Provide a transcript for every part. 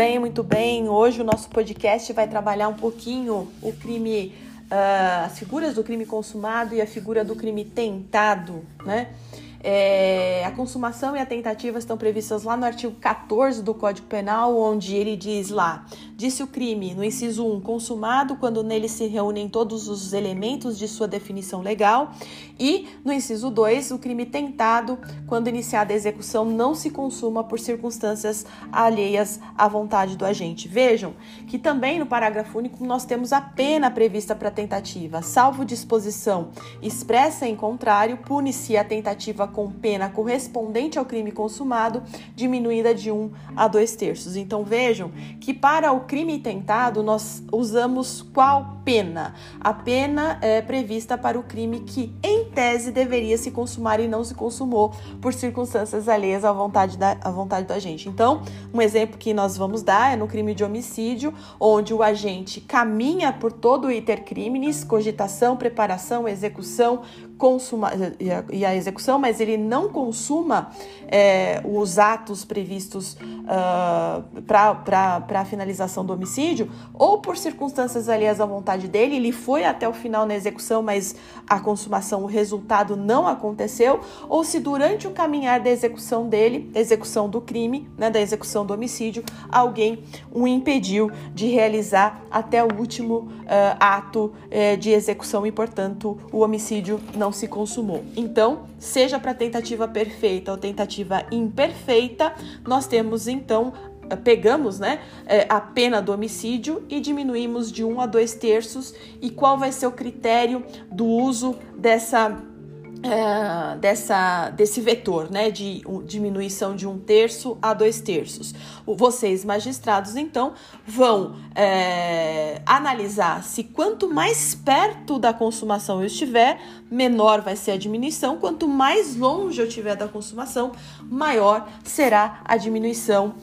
bem, muito bem. Hoje o nosso podcast vai trabalhar um pouquinho o crime, uh, as figuras do crime consumado e a figura do crime tentado, né? É, a consumação e a tentativa estão previstas lá no artigo 14 do Código Penal, onde ele diz lá: disse o crime, no inciso 1, consumado quando nele se reúnem todos os elementos de sua definição legal, e no inciso 2, o crime tentado quando iniciada a execução não se consuma por circunstâncias alheias à vontade do agente. Vejam que também no parágrafo único nós temos a pena prevista para tentativa, salvo disposição expressa em contrário, pune-se a tentativa com pena correspondente ao crime consumado, diminuída de 1 a 2 terços. Então vejam que para o crime tentado nós usamos qual pena? A pena é prevista para o crime que, em tese, deveria se consumar e não se consumou por circunstâncias alheias à vontade da, à vontade do agente. Então, um exemplo que nós vamos dar é no crime de homicídio, onde o agente caminha por todo o iter criminis, cogitação, preparação, execução, consuma e a, execução, mas ele não consuma é, os atos previstos uh, para a finalização do homicídio, ou por circunstâncias alheias à vontade dele, ele foi até o final na execução, mas a consumação, o resultado não aconteceu, ou se durante o caminhar da execução dele, execução do crime, né, da execução do homicídio, alguém o impediu de realizar até o último uh, ato uh, de execução e, portanto, o homicídio não se consumou. Então, seja para tentativa perfeita ou tentativa imperfeita, nós temos então pegamos né, eh, a pena do homicídio e diminuímos de um a dois terços. E qual vai ser o critério do uso dessa é, dessa, desse vetor, né, de diminuição de um terço a dois terços. Vocês, magistrados, então, vão é, analisar se quanto mais perto da consumação eu estiver, menor vai ser a diminuição, quanto mais longe eu estiver da consumação, maior será a diminuição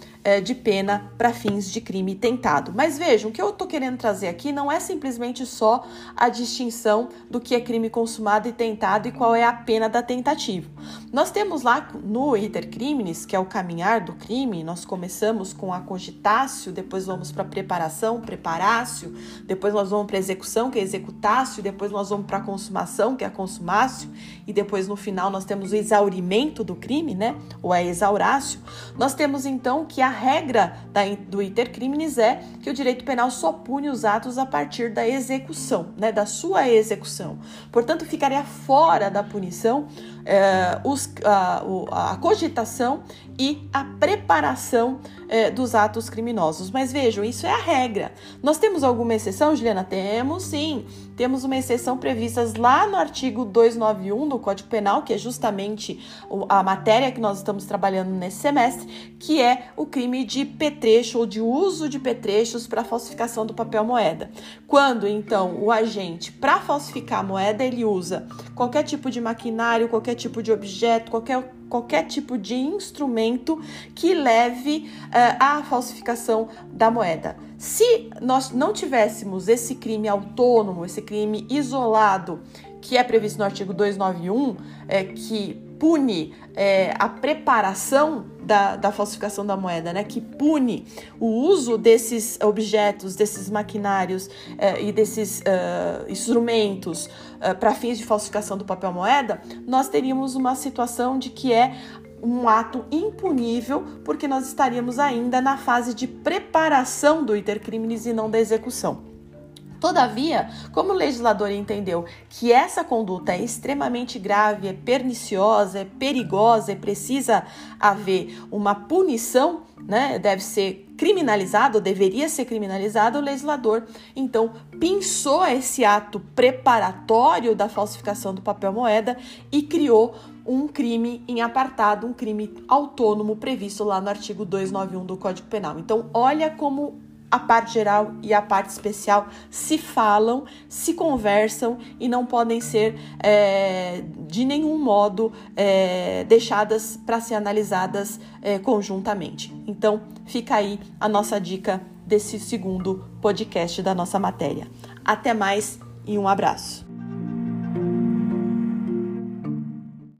de pena para fins de crime tentado. Mas vejam, o que eu estou querendo trazer aqui não é simplesmente só a distinção do que é crime consumado e tentado e qual é a pena da tentativa. Nós temos lá no iter criminis, que é o caminhar do crime, nós começamos com a cogitácio, depois vamos para preparação, preparácio, depois nós vamos para execução, que é executácio, depois nós vamos para consumação, que é a consumácio, e depois no final nós temos o exaurimento do crime, né? Ou a exaurácio. Nós temos então que a regra da, do iter criminis é que o direito penal só pune os atos a partir da execução, né? Da sua execução. Portanto, ficaria fora da punição é, os, a, a, cogitação e a preparação é, dos atos criminosos. Mas vejam, isso é a regra. Nós temos alguma exceção, Juliana? Temos sim. Temos uma exceção prevista lá no artigo 291 do Código Penal, que é justamente a matéria que nós estamos trabalhando nesse semestre, que é o crime de petrecho ou de uso de petrechos para falsificação do papel moeda. Quando então o agente, para falsificar a moeda, ele usa qualquer tipo de maquinário, qualquer tipo de objeto, qualquer, qualquer tipo de instrumento que leve uh, à falsificação da moeda. Se nós não tivéssemos esse crime autônomo, esse crime isolado, que é previsto no artigo 291, é, que pune é, a preparação da, da, falsificação da moeda, né? Que pune o uso desses objetos, desses maquinários é, e desses uh, instrumentos uh, para fins de falsificação do papel moeda, nós teríamos uma situação de que é um ato impunível, porque nós estaríamos ainda na fase de preparação do iter criminis e não da execução. Todavia, como o legislador entendeu que essa conduta é extremamente grave, é perniciosa, é perigosa e precisa haver uma punição, né, deve ser criminalizado, deveria ser criminalizado, o legislador então pensou esse ato preparatório da falsificação do papel moeda e criou um crime em apartado, um crime autônomo previsto lá no artigo 291 do Código Penal. Então, olha como a parte geral e a parte especial se falam, se conversam e não podem ser é, de nenhum modo é, deixadas para ser analisadas é, conjuntamente. Então, fica aí a nossa dica desse segundo podcast da nossa matéria. Até mais e um abraço.